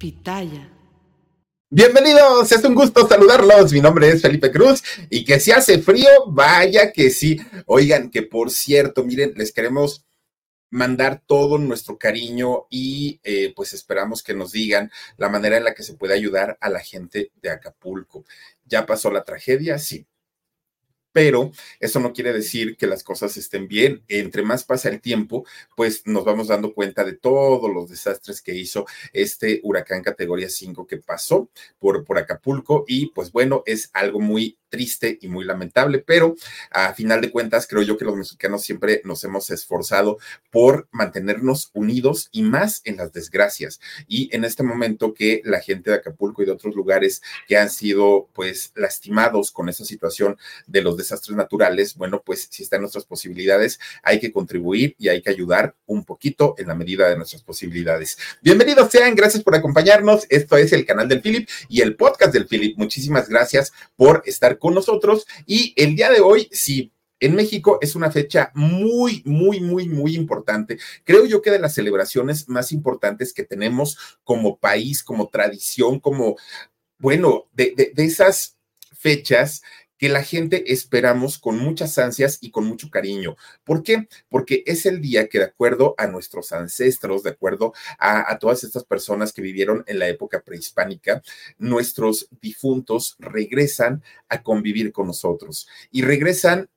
Pitaya. Bienvenidos, es un gusto saludarlos. Mi nombre es Felipe Cruz y que si hace frío, vaya que sí. Oigan, que por cierto, miren, les queremos mandar todo nuestro cariño y eh, pues esperamos que nos digan la manera en la que se puede ayudar a la gente de Acapulco. ¿Ya pasó la tragedia? Sí pero eso no quiere decir que las cosas estén bien. Entre más pasa el tiempo, pues nos vamos dando cuenta de todos los desastres que hizo este huracán categoría 5 que pasó por, por Acapulco y pues bueno, es algo muy triste y muy lamentable, pero a final de cuentas creo yo que los mexicanos siempre nos hemos esforzado por mantenernos unidos y más en las desgracias. Y en este momento que la gente de Acapulco y de otros lugares que han sido pues lastimados con esa situación de los desastres naturales, bueno, pues si está en nuestras posibilidades, hay que contribuir y hay que ayudar un poquito en la medida de nuestras posibilidades. Bienvenidos sean, gracias por acompañarnos. Esto es el canal del Philip y el podcast del Philip. Muchísimas gracias por estar con nosotros. Y el día de hoy, sí, en México es una fecha muy, muy, muy, muy importante. Creo yo que de las celebraciones más importantes que tenemos como país, como tradición, como, bueno, de, esas fechas que la gente esperamos con muchas ansias y con mucho cariño. ¿Por qué? Porque es el día que de acuerdo a nuestros ancestros, de acuerdo a, todas estas personas que vivieron en la época prehispánica, nuestros difuntos regresan a convivir con nosotros y regresan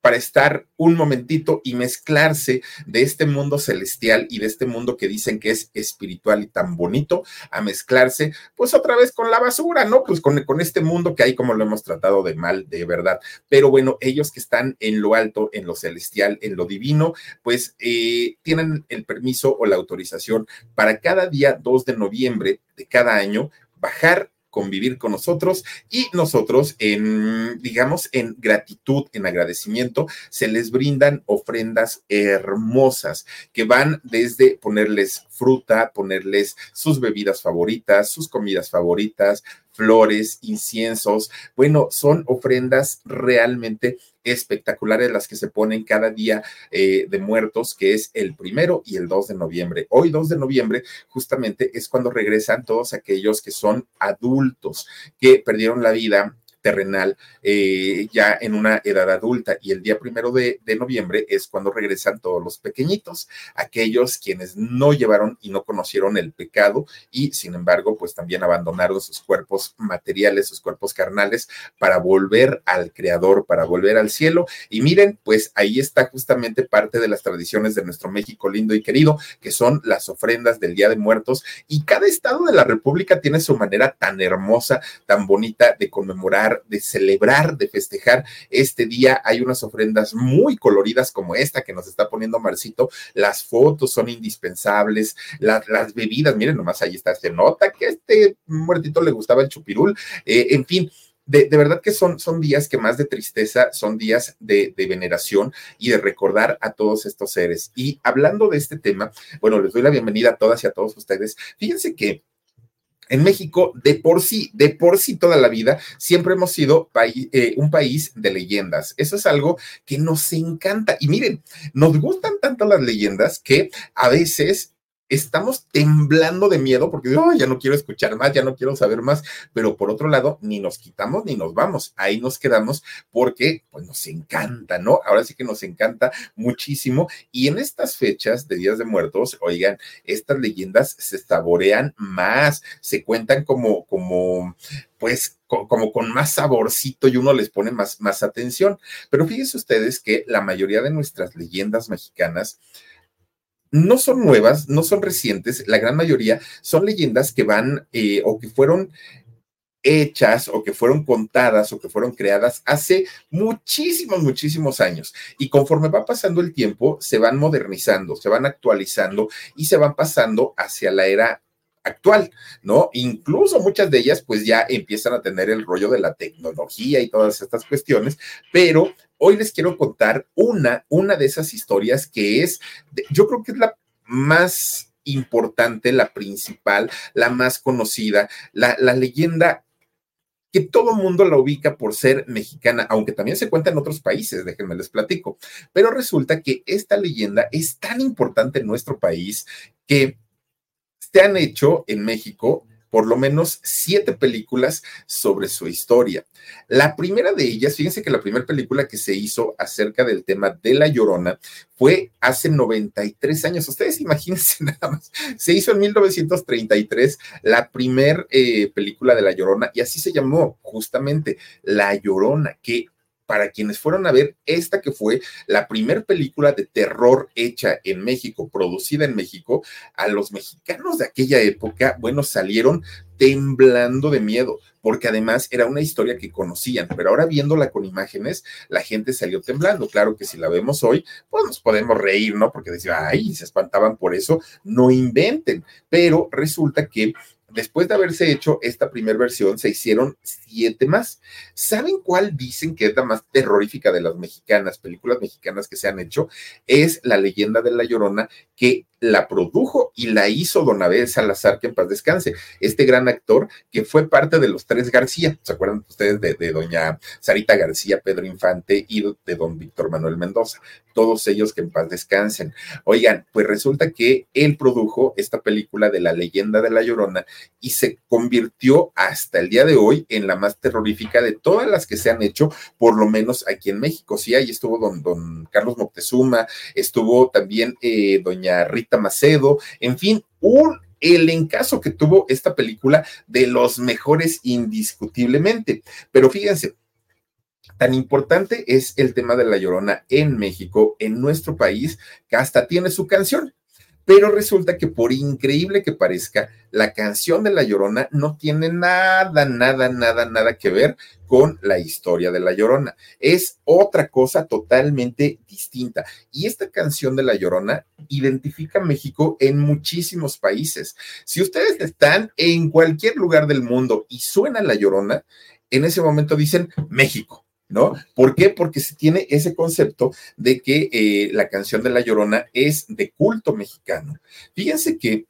para estar un momentito y mezclarse de este mundo celestial y de este mundo que dicen que es espiritual y tan bonito, a mezclarse pues otra vez con la basura, ¿no? Pues con, con este mundo que hay como lo hemos tratado de mal, de verdad. Pero bueno, ellos que están en lo alto, en lo celestial, en lo divino, pues eh, tienen el permiso o la autorización para cada día 2 de noviembre de cada año bajar convivir con nosotros y nosotros en, digamos, en gratitud, en agradecimiento, se les brindan ofrendas hermosas que van desde ponerles fruta, ponerles sus bebidas favoritas, sus comidas favoritas, flores, inciensos. Bueno, son ofrendas realmente espectaculares las que se ponen cada día eh, de muertos, que es el primero y el 2 de noviembre. Hoy, 2 de noviembre, justamente es cuando regresan todos aquellos que son adultos, que perdieron la vida terrenal eh, ya en una edad adulta. Y el día primero de, de, noviembre es cuando regresan todos los pequeñitos, aquellos quienes no llevaron y no conocieron el pecado y sin embargo pues también abandonaron sus cuerpos materiales, sus cuerpos carnales para volver al creador, para volver al cielo. Y miren pues ahí está justamente parte de las tradiciones de nuestro México lindo y querido que son las ofrendas del Día de Muertos. Y cada estado de la República tiene su manera tan hermosa, tan bonita de conmemorar de celebrar, de festejar este día. Hay unas ofrendas muy coloridas como esta que nos está poniendo Marcito. Las fotos son indispensables, las, bebidas, miren nomás ahí está, se nota que a este muertito le gustaba el chupirul. Eh, en fin, de, de, verdad que son, son días que más de tristeza, son días de, de, veneración y de recordar a todos estos seres. Y hablando de este tema, bueno, les doy la bienvenida a todas y a todos ustedes. Fíjense que en México, de por sí, de por sí toda la vida, siempre hemos sido eh, un país de leyendas. Eso es algo que nos encanta. Y miren, nos gustan tanto las leyendas que a veces estamos temblando de miedo porque ya no quiero escuchar más, ya no quiero saber más, pero por otro lado, ni nos quitamos ni nos vamos, ahí nos quedamos porque pues nos encanta, ¿no? Ahora sí que nos encanta muchísimo y en estas fechas de Días de Muertos, oigan, estas leyendas se saborean más, se cuentan como, como, pues como con más saborcito y uno les pone más, más atención. Pero fíjense ustedes que la mayoría de nuestras leyendas mexicanas no son nuevas, no son recientes, la gran mayoría son leyendas que van eh, o que fueron hechas o que fueron contadas o que fueron creadas hace muchísimos, muchísimos años. Y conforme va pasando el tiempo, se van modernizando, se van actualizando y se van pasando hacia la era actual, ¿no? Incluso muchas de ellas pues ya empiezan a tener el rollo de la tecnología y todas estas cuestiones, pero hoy les quiero contar una, una de esas historias que es, yo creo que es la más importante, la principal, la más conocida, la, la leyenda que todo mundo la ubica por ser mexicana, aunque también se cuenta en otros países, déjenme les platico. Pero resulta que esta leyenda es tan importante en nuestro país que se han hecho en México por lo menos siete películas sobre su historia. La primera de ellas, fíjense que la primera película que se hizo acerca del tema de La Llorona fue hace 93 años. Ustedes imagínense nada más. Se hizo en 1933 la primera eh, película de La Llorona y así se llamó justamente La Llorona, que para quienes fueron a ver esta que fue la primera película de terror hecha en México, producida en México, a los mexicanos de aquella época, bueno, salieron temblando de miedo, porque además era una historia que conocían, pero ahora viéndola con imágenes, la gente salió temblando. Claro que si la vemos hoy, pues nos podemos reír, ¿no? Porque decían, ay, se espantaban por eso, no inventen, pero resulta que después de haberse hecho esta primera versión, se hicieron siete más. ¿Saben cuál dicen que es la más terrorífica de las mexicanas, películas mexicanas que se han hecho? Es La leyenda de la Llorona, que la produjo y la hizo Don Abel Salazar, que en paz descanse, este gran actor que fue parte de los tres García, ¿se acuerdan ustedes de, doña Sarita García, Pedro Infante y de don Víctor Manuel Mendoza? Todos ellos que en paz descansen. Oigan, pues resulta que él produjo esta película de la leyenda de la Llorona y se convirtió hasta el día de hoy en la más terrorífica de todas las que se han hecho, por lo menos aquí en México. Sí, ahí estuvo don, don Carlos Moctezuma, estuvo también eh, doña Rita Macedo, en fin, un el encaso que tuvo esta película de los mejores indiscutiblemente. Pero fíjense, tan importante es el tema de La Llorona en México, en nuestro país, que hasta tiene su canción. Pero resulta que por increíble que parezca, la canción de La Llorona no tiene nada, nada, nada, nada que ver con la historia de La Llorona. Es otra cosa totalmente distinta. Y esta canción de La Llorona identifica a México en muchísimos países. Si ustedes están en cualquier lugar del mundo y suena La Llorona, en ese momento dicen México ¿no? ¿Por qué? Porque se tiene ese concepto de que eh, la canción de La Llorona es de culto mexicano. Fíjense que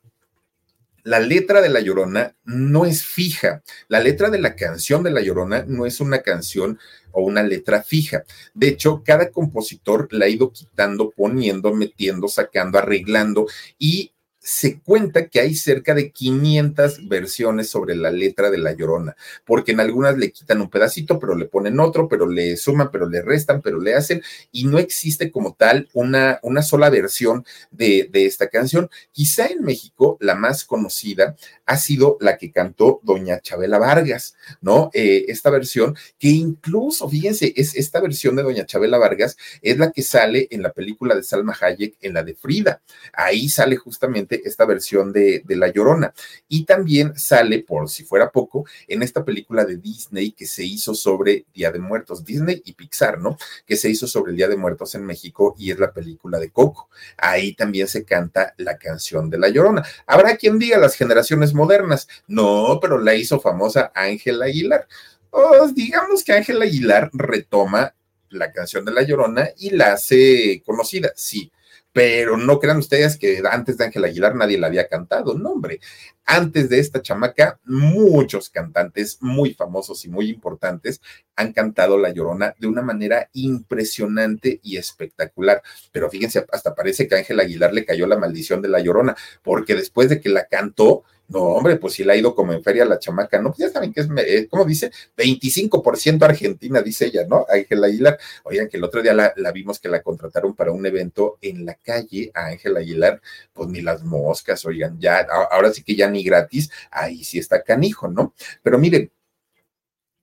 la letra de La Llorona no es fija. La letra de la canción de La Llorona no es una canción o una letra fija. De hecho, cada compositor la ha ido quitando, poniendo, metiendo, sacando, arreglando y se cuenta que hay cerca de 500 versiones sobre la letra de La Llorona, porque en algunas le quitan un pedacito, pero le ponen otro, pero le suman, pero le restan, pero le hacen, y no existe como tal una, una sola versión de, de esta canción. Quizá en México la más conocida ha sido la que cantó doña Chabela Vargas, ¿no? Eh, esta versión, que incluso, fíjense, es esta versión de doña Chabela Vargas, es la que sale en la película de Salma Hayek, en la de Frida. Ahí sale justamente esta versión de, de, La Llorona. Y también sale, por si fuera poco, en esta película de Disney que se hizo sobre Día de Muertos, Disney y Pixar, ¿no? Que se hizo sobre el Día de Muertos en México y es la película de Coco. Ahí también se canta la canción de La Llorona. Habrá quien diga las generaciones modernas, no, pero la hizo famosa Ángela Aguilar. Pues digamos que Ángela Aguilar retoma la canción de La Llorona y la hace conocida, sí, pero no crean ustedes que antes de Ángel Aguilar nadie la había cantado, no, hombre. Antes de esta chamaca, muchos cantantes muy famosos y muy importantes han cantado La Llorona de una manera impresionante y espectacular. Pero fíjense, hasta parece que a Ángel Aguilar le cayó la maldición de La Llorona, porque después de que la cantó, no, hombre, pues si la ha ido como en feria la chamaca, ¿no? Pues ya saben que es, eh, ¿cómo dice? 25% Argentina, dice ella, ¿no? Ángela Aguilar. Oigan, que el otro día la, la, vimos que la contrataron para un evento en la calle a Ángela Aguilar, pues ni las moscas, oigan, ya, ahora sí que ya ni gratis, ahí sí está canijo, ¿no? Pero miren,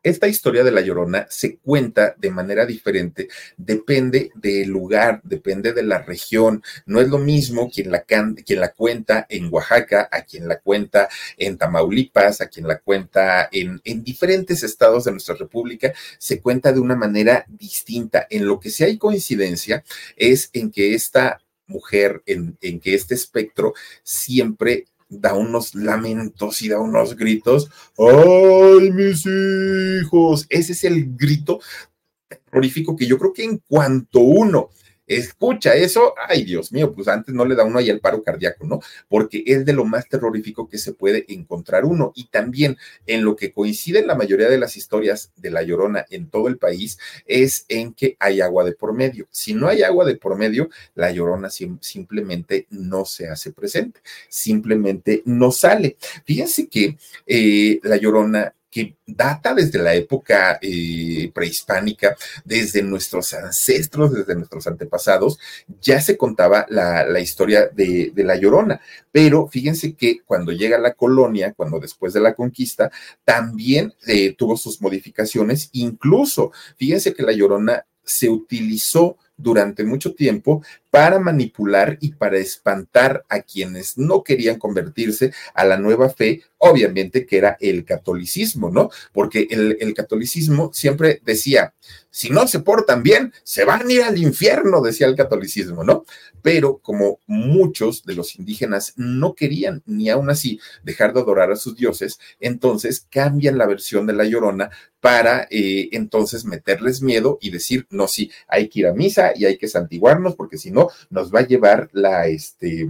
esta historia de la Llorona se cuenta de manera diferente, depende del lugar, depende de la región. No es lo mismo quien la, quien la cuenta en Oaxaca, a quien la cuenta en Tamaulipas, a quien la cuenta en, en diferentes estados de nuestra república, se cuenta de una manera distinta. En lo que sí hay coincidencia es en que esta mujer, en que este espectro siempre da unos lamentos y da unos gritos. ¡Ay, mis hijos! Ese es el grito terrorífico que yo creo que en cuanto uno escucha eso, ay Dios mío, pues antes no le da uno ahí el paro cardíaco, ¿no? Porque es de lo más terrorífico que se puede encontrar uno. Y también en lo que coincide la mayoría de las historias de La Llorona en todo el país es en que hay agua de por medio. Si no hay agua de por medio, La Llorona simplemente no se hace presente, simplemente no sale. Fíjense que eh, La Llorona que data desde la época eh, prehispánica, desde nuestros ancestros, desde nuestros antepasados, ya se contaba la, historia de, La Llorona. Pero fíjense que cuando llega la colonia, cuando después de la conquista, también eh, tuvo sus modificaciones, incluso, fíjense que La Llorona se utilizó durante mucho tiempo para manipular y para espantar a quienes no querían convertirse a la nueva fe, obviamente que era el catolicismo, ¿no? Porque el, catolicismo siempre decía, si no se portan bien, se van a ir al infierno, decía el catolicismo, ¿no? Pero como muchos de los indígenas no querían ni aún así dejar de adorar a sus dioses, entonces cambian la versión de la llorona para eh, entonces meterles miedo y decir, no, sí, hay que ir a misa y hay que santiguarnos porque si no, nos va a llevar la, este,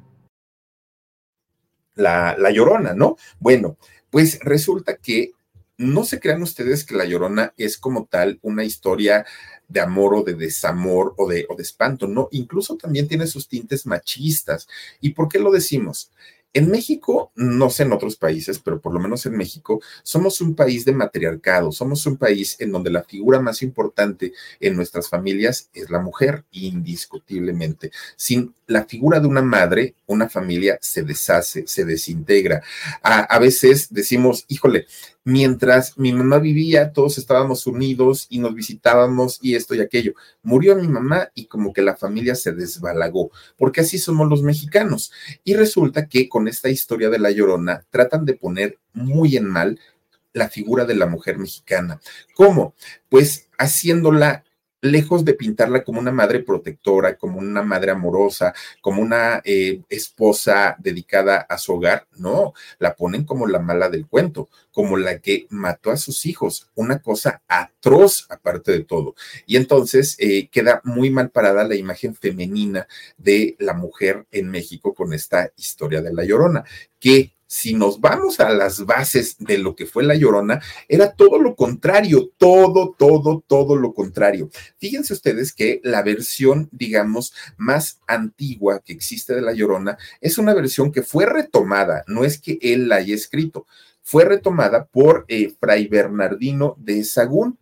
la, la llorona, ¿no? Bueno, pues resulta que no se crean ustedes que La Llorona es como tal una historia de amor o de desamor o de, o de espanto, no, incluso también tiene sus tintes machistas. ¿Y por qué lo decimos? En México, no sé en otros países, pero por lo menos en México, somos un país de matriarcado, somos un país en donde la figura más importante en nuestras familias es la mujer, indiscutiblemente. Sin la figura de una madre, una familia se deshace, se desintegra. A, veces decimos, híjole, mientras mi mamá vivía, todos estábamos unidos y nos visitábamos y esto y aquello. Murió mi mamá y como que la familia se desbalagó, porque así somos los mexicanos. Y resulta que con esta historia de la llorona tratan de poner muy en mal la figura de la mujer mexicana. ¿Cómo? Pues haciéndola lejos de pintarla como una madre protectora, como una madre amorosa, como una eh, esposa dedicada a su hogar, no, la ponen como la mala del cuento, como la que mató a sus hijos, una cosa atroz aparte de todo. Y entonces eh, queda muy mal parada la imagen femenina de la mujer en México con esta historia de la llorona, que si nos vamos a las bases de lo que fue la llorona, era todo lo contrario, todo, todo, todo lo contrario. Fíjense ustedes que la versión, digamos, más antigua que existe de la llorona es una versión que fue retomada, no es que él la haya escrito, fue retomada por eh, Fray Bernardino de Sagún.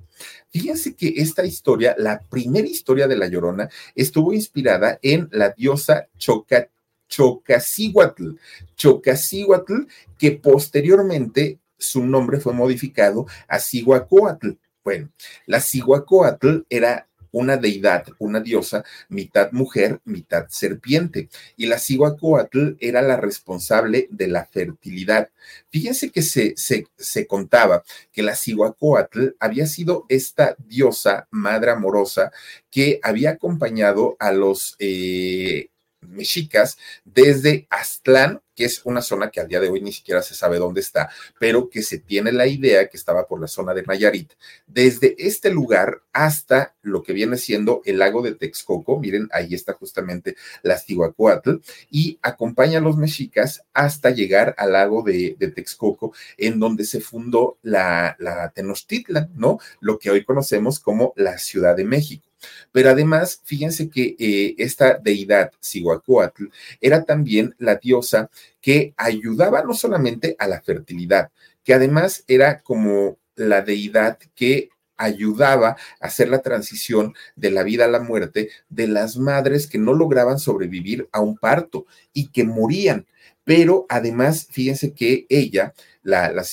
Fíjense que esta historia, la primera historia de la Llorona, estuvo inspirada en la diosa Chocat Chocasíhuatl. Chocasíhuatl, que posteriormente su nombre fue modificado a Cihuacóatl. Bueno, la Cihuacóatl era una deidad, una diosa, mitad mujer, mitad serpiente. Y la Cihuacóatl era la responsable de la fertilidad. Fíjense que se, se, se contaba que la Cihuacóatl había sido esta diosa, madre amorosa, que había acompañado a los eh, mexicas desde Aztlán, que es una zona que al día de hoy ni siquiera se sabe dónde está, pero que se tiene la idea que estaba por la zona de Nayarit, desde este lugar hasta lo que viene siendo el lago de Texcoco, miren, ahí está justamente la Tihuacuatl, y acompaña a los mexicas hasta llegar al lago de, Texcoco, en donde se fundó la, la Tenochtitlan, ¿no? Lo que hoy conocemos como la Ciudad de México. Pero además, fíjense que eh, esta deidad, Cihuacóatl, era también la diosa que ayudaba no solamente a la fertilidad, que además era como la deidad que ayudaba a hacer la transición de la vida a la muerte de las madres que no lograban sobrevivir a un parto y que morían. Pero además, fíjense que ella la, la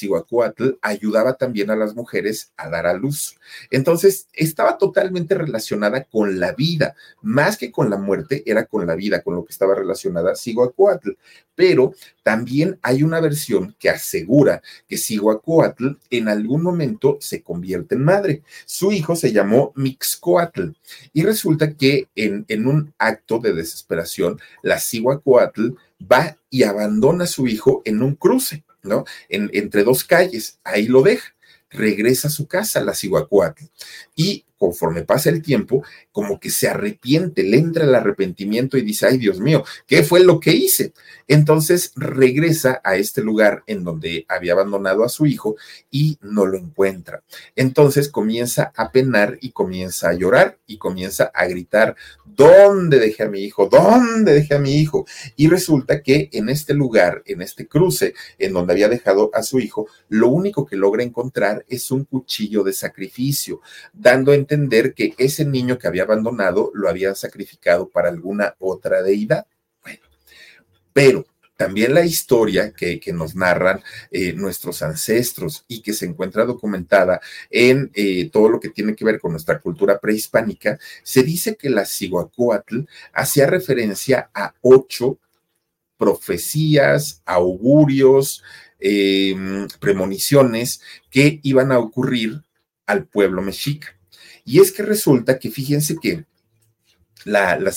ayudaba también a las mujeres a dar a luz. Entonces, estaba totalmente relacionada con la vida, más que con la muerte, era con la vida, con lo que estaba relacionada Cihuacóatl. Pero también hay una versión que asegura que Cihuacóatl en algún momento se convierte en madre. Su hijo se llamó Mixcoatl y resulta que en, en un acto de desesperación, la Cihuacóatl va y abandona a su hijo en un cruce. ¿no? En, entre dos calles, ahí lo deja, regresa a su casa, la Cihuacuatl, y conforme pasa el tiempo, como que se arrepiente, le entra el arrepentimiento y dice, ay Dios mío, ¿qué fue lo que hice? Entonces regresa a este lugar en donde había abandonado a su hijo y no lo encuentra. Entonces comienza a penar y comienza a llorar y comienza a gritar, ¿dónde dejé a mi hijo? ¿Dónde dejé a mi hijo? Y resulta que en este lugar, en este cruce en donde había dejado a su hijo, lo único que logra encontrar es un cuchillo de sacrificio, dando a entender que ese niño que había abandonado lo había sacrificado para alguna otra deidad. Bueno, pero también la historia que, nos narran eh, nuestros ancestros y que se encuentra documentada en eh, todo lo que tiene que ver con nuestra cultura prehispánica, se dice que la Cihuacóatl hacía referencia a ocho profecías, augurios, em, premoniciones que iban a ocurrir al pueblo mexica. Y es que resulta que fíjense que la, la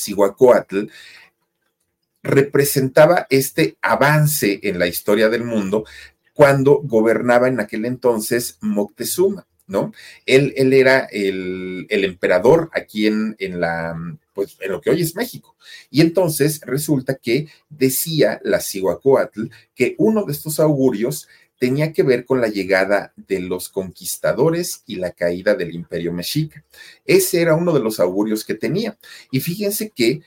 representaba este avance en la historia del mundo cuando gobernaba en aquel entonces Moctezuma, ¿no? Él, él era el, emperador aquí en, en, la, pues, en lo que hoy es México. Y entonces resulta que decía la Cihuacóatl que uno de estos augurios tenía que ver con la llegada de los conquistadores y la caída del imperio mexica. Ese era uno de los augurios que tenía. Y fíjense que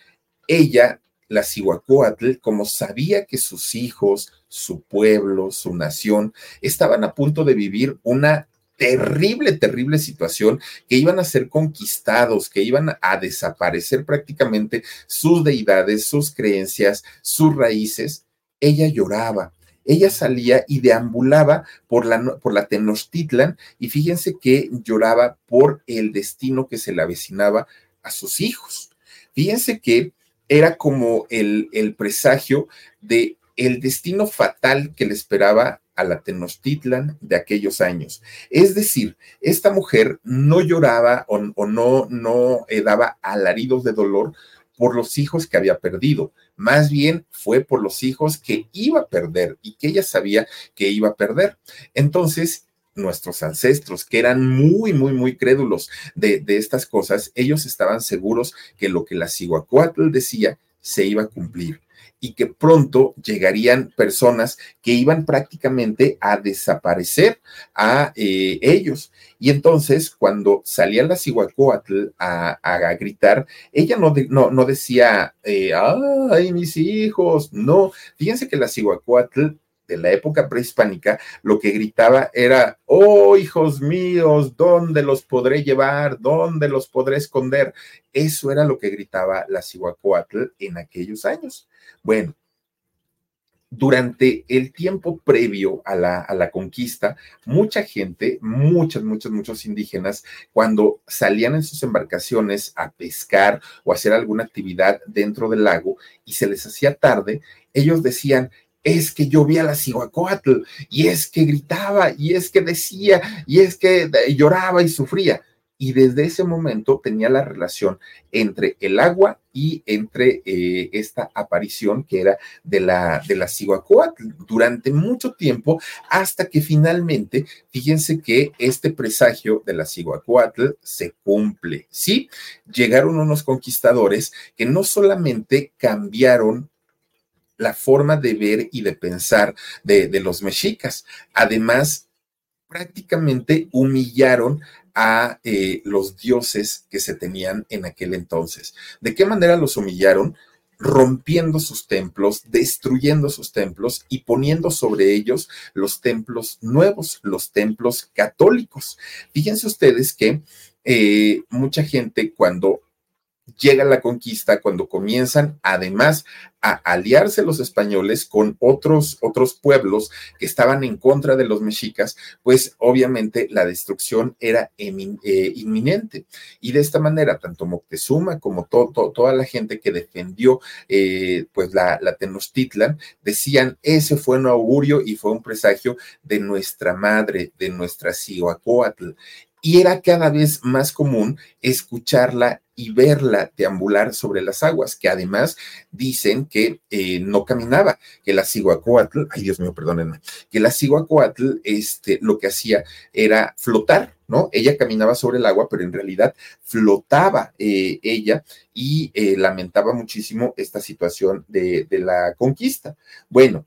ella, la Cihuacóatl, como sabía que sus hijos, su pueblo, su nación, estaban a punto de vivir una terrible, terrible situación, que iban a ser conquistados, que iban a desaparecer prácticamente sus deidades, sus creencias, sus raíces, ella lloraba, ella salía y deambulaba por la, por la Tenochtitlan y fíjense que lloraba por el destino que se le avecinaba a sus hijos. Fíjense que era como el, el presagio de el destino fatal que le esperaba a la Tenochtitlan de aquellos años. Es decir, esta mujer no lloraba o, no, no eh, daba alaridos de dolor por los hijos que había perdido, más bien fue por los hijos que iba a perder y que ella sabía que iba a perder. Entonces, nuestros ancestros, que eran muy, muy, muy crédulos de, de estas cosas, ellos estaban seguros que lo que la Cihuacóatl decía se iba a cumplir y que pronto llegarían personas que iban prácticamente a desaparecer a eh, ellos. Y entonces, cuando salía la Cihuacóatl a, a, gritar, ella no, no, no decía, eh, ay, mis hijos, no. Fíjense que la Cihuacóatl de la época prehispánica, lo que gritaba era, oh hijos míos, ¿dónde los podré llevar? ¿Dónde los podré esconder? Eso era lo que gritaba la Cihuacóatl en aquellos años. Bueno, durante el tiempo previo a la, a la, conquista, mucha gente, muchos, muchos, muchos indígenas, cuando salían en sus embarcaciones a pescar o hacer alguna actividad dentro del lago y se les hacía tarde, ellos decían, es que yo vi a la Cihuacóatl y es que gritaba y es que decía y es que lloraba y sufría y desde ese momento tenía la relación entre el agua y entre eh, esta aparición que era de la, de la durante mucho tiempo hasta que finalmente, fíjense que este presagio de la Cihuacóatl se cumple, ¿sí? Llegaron unos conquistadores que no solamente cambiaron la forma de ver y de pensar de, los mexicas, además prácticamente humillaron a eh, los dioses que se tenían en aquel entonces. ¿De qué manera los humillaron? rompiendo sus templos, destruyendo sus templos y poniendo sobre ellos los templos nuevos, los templos católicos. Fíjense ustedes que eh, mucha gente cuando llega la conquista, cuando comienzan además a aliarse los españoles con otros, otros pueblos que estaban en contra de los mexicas, pues obviamente la destrucción era eh, inminente. Y de esta manera, tanto Moctezuma como toda la gente que defendió eh, pues la, la Tenochtitlan, decían, ese fue un augurio y fue un presagio de nuestra madre, de nuestra Cihuacóatl y era cada vez más común escucharla y verla deambular sobre las aguas, que además dicen que eh, no caminaba, que la Cihuacóatl, ay Dios mío, perdónenme, que la Cihuacóatl este, lo que hacía era flotar, ¿no? Ella caminaba sobre el agua, pero en realidad flotaba eh, ella y eh, lamentaba muchísimo esta situación de, de la conquista. Bueno,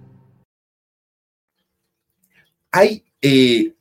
hay, eh,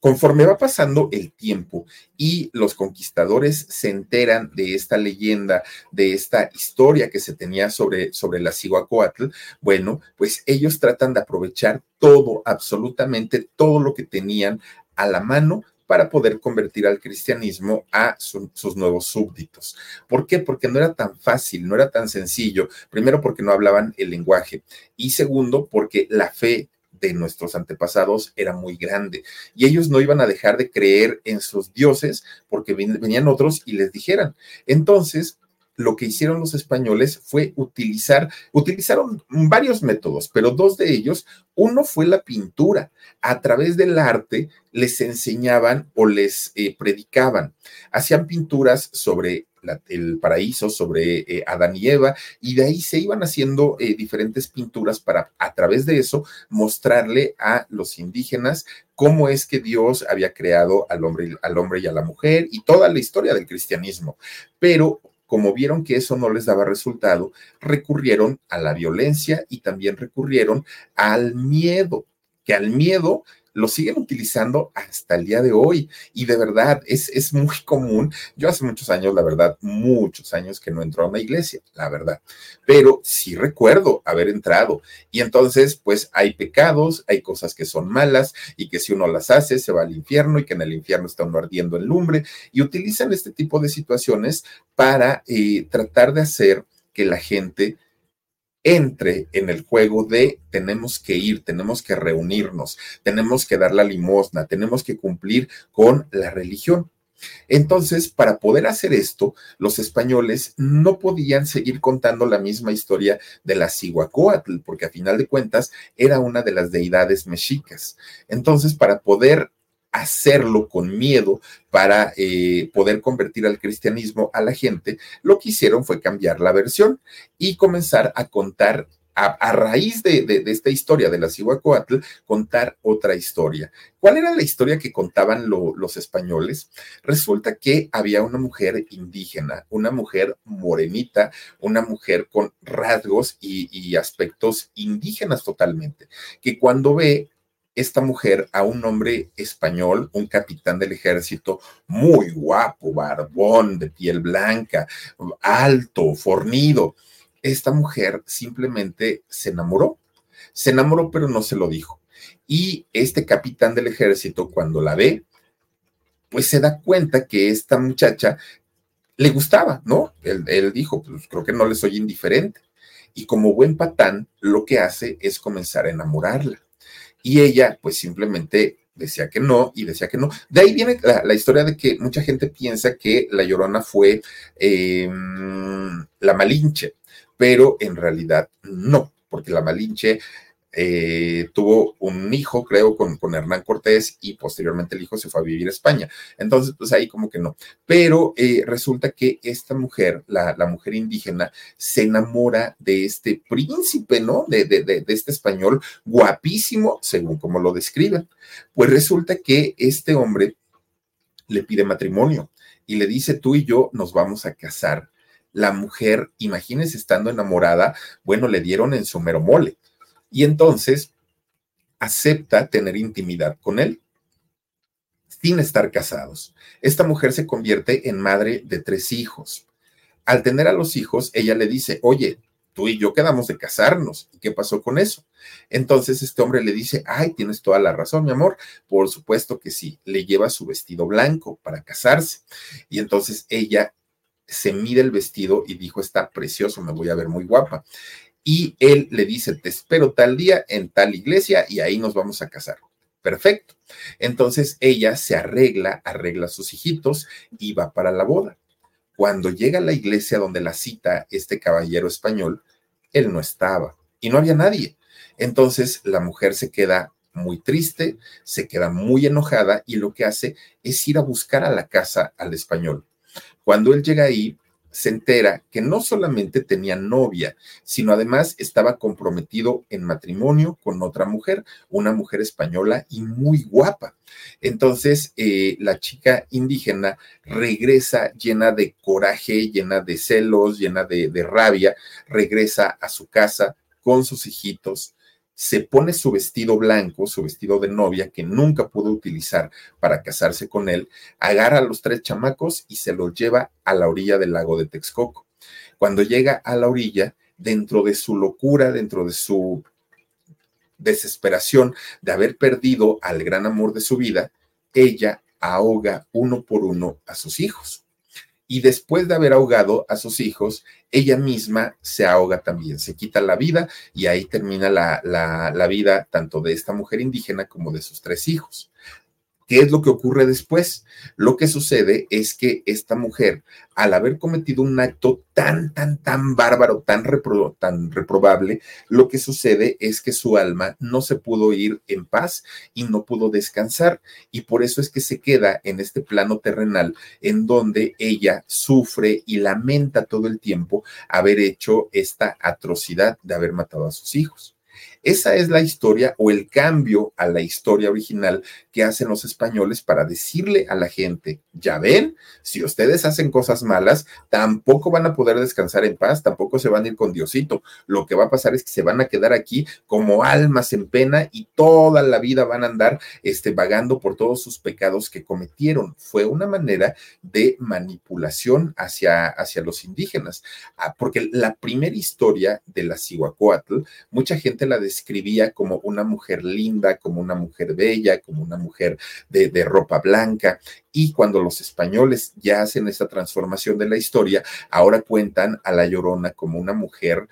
conforme va pasando el tiempo y los conquistadores se enteran de esta leyenda, de esta historia que se tenía sobre, sobre la Cihuacóatl, bueno, pues ellos tratan de aprovechar todo, absolutamente todo lo que tenían a la mano para poder convertir al cristianismo a sus nuevos súbditos. ¿Por qué? Porque no era tan fácil, no era tan sencillo. Primero porque no hablaban el lenguaje y segundo porque la fe de nuestros antepasados era muy grande y ellos no iban a dejar de creer en sus dioses porque venían otros y les dijeran. Entonces, lo que hicieron los españoles fue utilizar, utilizaron varios métodos, pero dos de ellos, uno fue la pintura. A través del arte les enseñaban o les eh, predicaban. Hacían pinturas sobre el paraíso, sobre eh, Adán y Eva, y de ahí se iban haciendo eh, diferentes pinturas para a través de eso mostrarle a los indígenas cómo es que Dios había creado al hombre, al hombre y a la mujer y toda la historia del cristianismo. Pero como vieron que eso no les daba resultado, recurrieron a la violencia y también recurrieron al miedo, que al miedo lo siguen utilizando hasta el día de hoy. Y de verdad, es, es muy común. Yo hace muchos años, la verdad, muchos años que no entro a una iglesia, la verdad. Pero sí recuerdo haber entrado. Y entonces, pues hay pecados, hay cosas que son malas y que si uno las hace, se va al infierno y que en el infierno está uno ardiendo en lumbre. Y utilizan este tipo de situaciones para eh, tratar de hacer que la gente entre en el juego de tenemos que ir, tenemos que reunirnos, tenemos que dar la limosna, tenemos que cumplir con la religión. Entonces, para poder hacer esto, los españoles no podían seguir contando la misma historia de la Cihuacóatl, porque a final de cuentas era una de las deidades mexicas. Entonces, para poder hacerlo con miedo para eh, poder convertir al cristianismo a la gente, lo que hicieron fue cambiar la versión y comenzar a contar a, raíz de, esta historia de la Cihuacoatl, contar otra historia. ¿Cuál era la historia que contaban los españoles? Resulta que había una mujer indígena, una mujer morenita, una mujer con rasgos y aspectos indígenas totalmente, que cuando ve esta mujer a un hombre español, un capitán del ejército, muy guapo, barbón, de piel blanca, alto, fornido, esta mujer simplemente se enamoró. Se enamoró, pero no se lo dijo. Y este capitán del ejército, cuando la ve, pues se da cuenta que esta muchacha le gustaba, ¿no? Él, dijo, pues creo que no le soy indiferente. Y como buen patán, lo que hace es comenzar a enamorarla. Y ella, pues simplemente decía que no y decía que no. De ahí viene la, historia de que mucha gente piensa que la llorona fue em, la Malinche pero en realidad no, porque la Malinche eh, tuvo un hijo, creo, con, Hernán Cortés y posteriormente el hijo se fue a vivir a España. Entonces, pues ahí como que no. Pero eh, resulta que esta mujer, la, mujer indígena, se enamora de este príncipe, ¿no? De este español guapísimo, según como lo describen. Pues resulta que este hombre le pide matrimonio y le dice, tú y yo nos vamos a casar la mujer, imagínense estando enamorada, bueno, le dieron en su mero mole. Y entonces acepta tener intimidad con él sin estar casados. Esta mujer se convierte en madre de tres hijos. Al tener a los hijos, ella le dice, oye, tú y yo quedamos de casarnos. ¿Y qué pasó con eso? Entonces este hombre le dice, ay, tienes toda la razón, mi amor. Por supuesto que sí, le lleva su vestido blanco para casarse. Y entonces ella se mide el vestido y dijo, está precioso, me voy a ver muy guapa. Y él le dice, te espero tal día en tal iglesia y ahí nos vamos a casar. Perfecto. Entonces ella se arregla, arregla a sus hijitos y va para la boda. Cuando llega a la iglesia donde la cita este caballero español, él no estaba y no había nadie. Entonces la mujer se queda muy triste, se queda muy enojada y lo que hace es ir a buscar a la casa al español. Cuando él llega ahí, se entera que no solamente tenía novia, sino además estaba comprometido en matrimonio con otra mujer, una mujer española y muy guapa. Entonces, eh, la chica indígena regresa llena de coraje, llena de celos, llena de rabia, regresa a su casa con sus hijitos, se pone su vestido blanco, su vestido de novia, que nunca pudo utilizar para casarse con él, agarra a los tres chamacos y se los lleva a la orilla del lago de Texcoco. Cuando llega a la orilla, dentro de su locura, dentro de su desesperación de haber perdido al gran amor de su vida, ella ahoga uno por uno a sus hijos y después de haber ahogado a sus hijos, ella misma se ahoga también, se quita la vida y ahí termina la, la, vida tanto de esta mujer indígena como de sus tres hijos. ¿Qué es lo que ocurre después? Lo que sucede es que esta mujer, al haber cometido un acto tan, tan, tan bárbaro, tan, tan reprobable, lo que sucede es que su alma no se pudo ir en paz y no pudo descansar. Y por eso es que se queda en este plano terrenal en donde ella sufre y lamenta todo el tiempo haber hecho esta atrocidad de haber matado a sus hijos. Esa es la historia o el cambio a la historia original que hacen los españoles para decirle a la gente, ya ven, si ustedes hacen cosas malas, tampoco van a poder descansar en paz, tampoco se van a ir con Diosito. Lo que va a pasar es que se van a quedar aquí como almas en pena y toda la vida van a andar este, vagando por todos sus pecados que cometieron. Fue una manera de manipulación hacia, hacia los indígenas, ah, porque la primera historia de la Cihuacóatl, mucha gente la describía como una mujer linda, como una mujer bella, como una mujer de, de ropa blanca. Y cuando los españoles ya hacen esa transformación de la historia, ahora cuentan a la Llorona como una mujer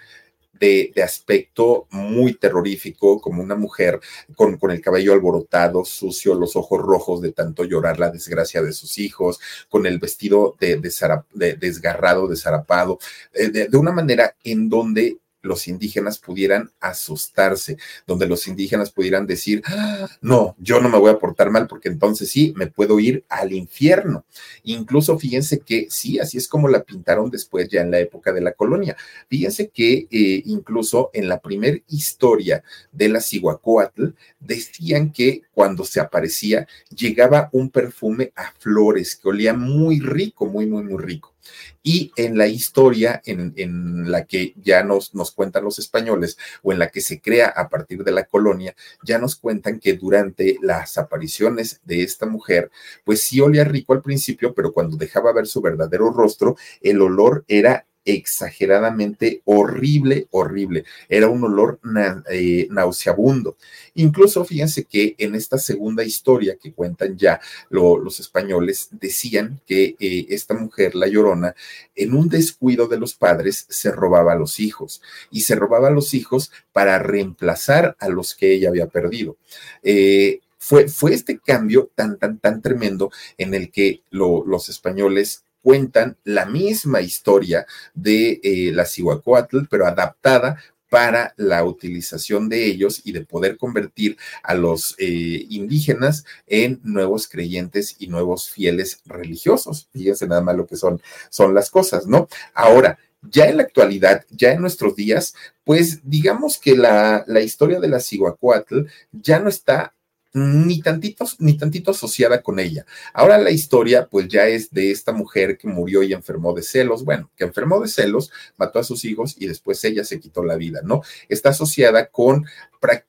de, de, aspecto muy terrorífico, como una mujer con, con, el cabello alborotado, sucio, los ojos rojos de tanto llorar la desgracia de sus hijos, con el vestido de, de, desgarrado, desarapado, eh, de, de, una manera en donde los indígenas pudieran asustarse, donde los indígenas pudieran decir, ah, no, yo no me voy a portar mal porque entonces sí, me puedo ir al infierno. Incluso fíjense que sí, así es como la pintaron después ya en la época de la colonia. Fíjense que eh, incluso en la primera historia de la Cihuacóatl decían que cuando se aparecía llegaba un perfume a flores que olía muy rico, muy, muy, muy rico. Y en la historia en, la que ya nos, nos cuentan los españoles o en la que se crea a partir de la colonia, ya nos cuentan que durante las apariciones de esta mujer, pues sí olía rico al principio, pero cuando dejaba ver su verdadero rostro, el olor era exageradamente horrible, horrible. Era un olor eh, nauseabundo. Incluso fíjense que en esta segunda historia que cuentan ya los españoles, decían que eh, esta mujer, la llorona, en un descuido de los padres, se robaba a los hijos y se robaba a los hijos para reemplazar a los que ella había perdido. Eh, fue, fue, este cambio tan, tan, tan tremendo en el que los españoles cuentan la misma historia de eh, la Cihuacóatl, pero adaptada para la utilización de ellos y de poder convertir a los eh, indígenas en nuevos creyentes y nuevos fieles religiosos. Fíjense nada más lo que son, son las cosas, ¿no? Ahora, ya en la actualidad, ya en nuestros días, pues digamos que la, la historia de la Cihuacóatl ya no está ni tantito, ni tantito asociada con ella. Ahora la historia, pues ya es de esta mujer que murió y enfermó de celos, bueno, que enfermó de celos, mató a sus hijos y después ella se quitó la vida, ¿no? Está asociada con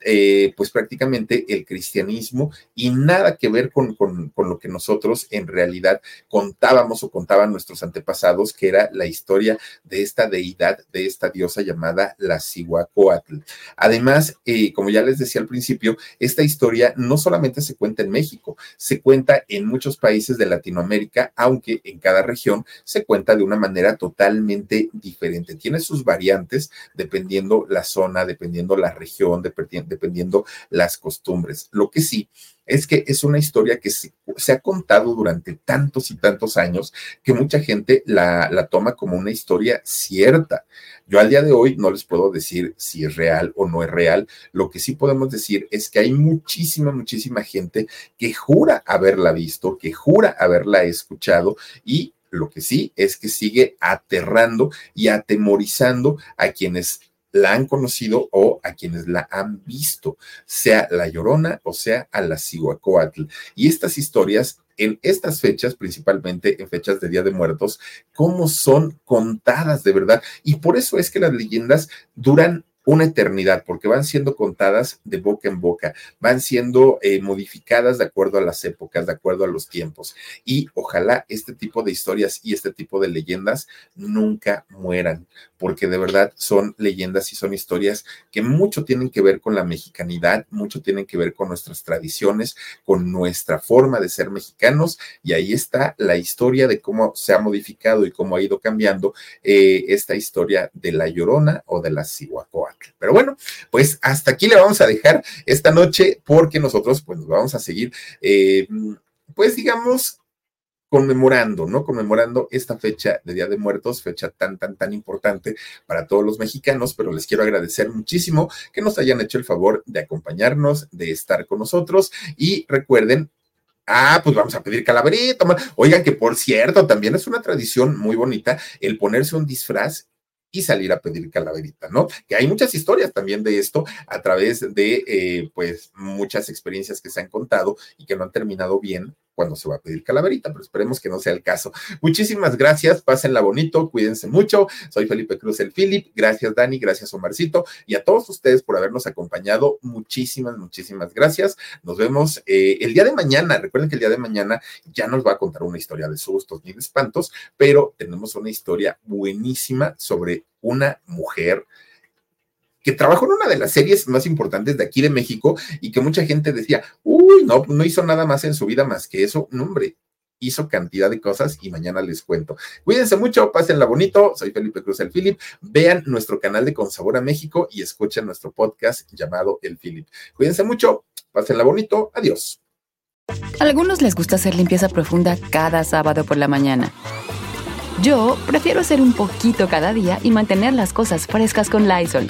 eh, pues prácticamente el cristianismo y nada que ver con, con, lo que nosotros en realidad contábamos o contaban nuestros antepasados, que era la historia de esta deidad, de esta diosa llamada la Cihuacóatl. Además, eh, como ya les decía al principio, esta historia no solamente se cuenta en México, se cuenta en muchos países de Latinoamérica, aunque en cada región se cuenta de una manera totalmente diferente. Tiene sus variantes dependiendo la zona, dependiendo la región, dependiendo dependiendo las costumbres. Lo que sí es que es una historia que se, ha contado durante tantos y tantos años que mucha gente la, la, toma como una historia cierta. Yo al día de hoy no les puedo decir si es real o no es real. Lo que sí podemos decir es que hay muchísima, muchísima gente que jura haberla visto, que jura haberla escuchado y lo que sí es que sigue aterrando y atemorizando a quienes la han conocido o a quienes la han visto, sea la Llorona o sea a la Cihuacóatl. Y estas historias en estas fechas, principalmente en fechas de Día de Muertos, cómo son contadas de verdad. Y por eso es que las leyendas duran una eternidad, porque van siendo contadas de boca en boca, van siendo eh, modificadas de acuerdo a las épocas, de acuerdo a los tiempos. Y ojalá este tipo de historias y este tipo de leyendas nunca mueran, porque de verdad son leyendas y son historias que mucho tienen que ver con la mexicanidad, mucho tienen que ver con nuestras tradiciones, con nuestra forma de ser mexicanos. Y ahí está la historia de cómo se ha modificado y cómo ha ido cambiando eh, esta historia de la Llorona o de la Cihuacoa. Pero bueno, pues hasta aquí le vamos a dejar esta noche porque nosotros pues nos vamos a seguir, eh, pues digamos, conmemorando, ¿no? Conmemorando esta fecha de Día de Muertos, fecha tan, tan, tan importante para todos los mexicanos, pero les quiero agradecer muchísimo que nos hayan hecho el favor de acompañarnos, de estar con nosotros y recuerden Ah, pues vamos a pedir calaverita. Oigan, que por cierto, también es una tradición muy bonita el ponerse un disfraz y salir a pedir calaverita, ¿no? Que hay muchas historias también de esto a través de, eh, pues, muchas experiencias que se han contado y que no han terminado bien cuando se va a pedir calaverita, pero esperemos que no sea el caso. Muchísimas gracias, pásenla bonito, cuídense mucho. Soy Felipe Cruz el Philip, gracias Dani, gracias Omarcito y a todos ustedes por habernos acompañado. Muchísimas, muchísimas gracias. Nos vemos eh, el día de mañana. Recuerden que el día de mañana ya nos va a contar una historia de sustos ni de espantos, pero tenemos una historia buenísima sobre una mujer que trabajó en una de las series más importantes de aquí de México y que mucha gente decía, uy, no, no hizo nada más en su vida más que eso. No, hombre, hizo cantidad de cosas y mañana les cuento. Cuídense mucho, pásenla bonito. Soy Felipe Cruz el Philip. Vean nuestro canal de Con Sabor a México y escuchen nuestro podcast llamado El Philip. Cuídense mucho, pásenla bonito. Adiós. A algunos les gusta hacer limpieza profunda cada sábado por la mañana. Yo prefiero hacer un poquito cada día y mantener las cosas frescas con Lysol.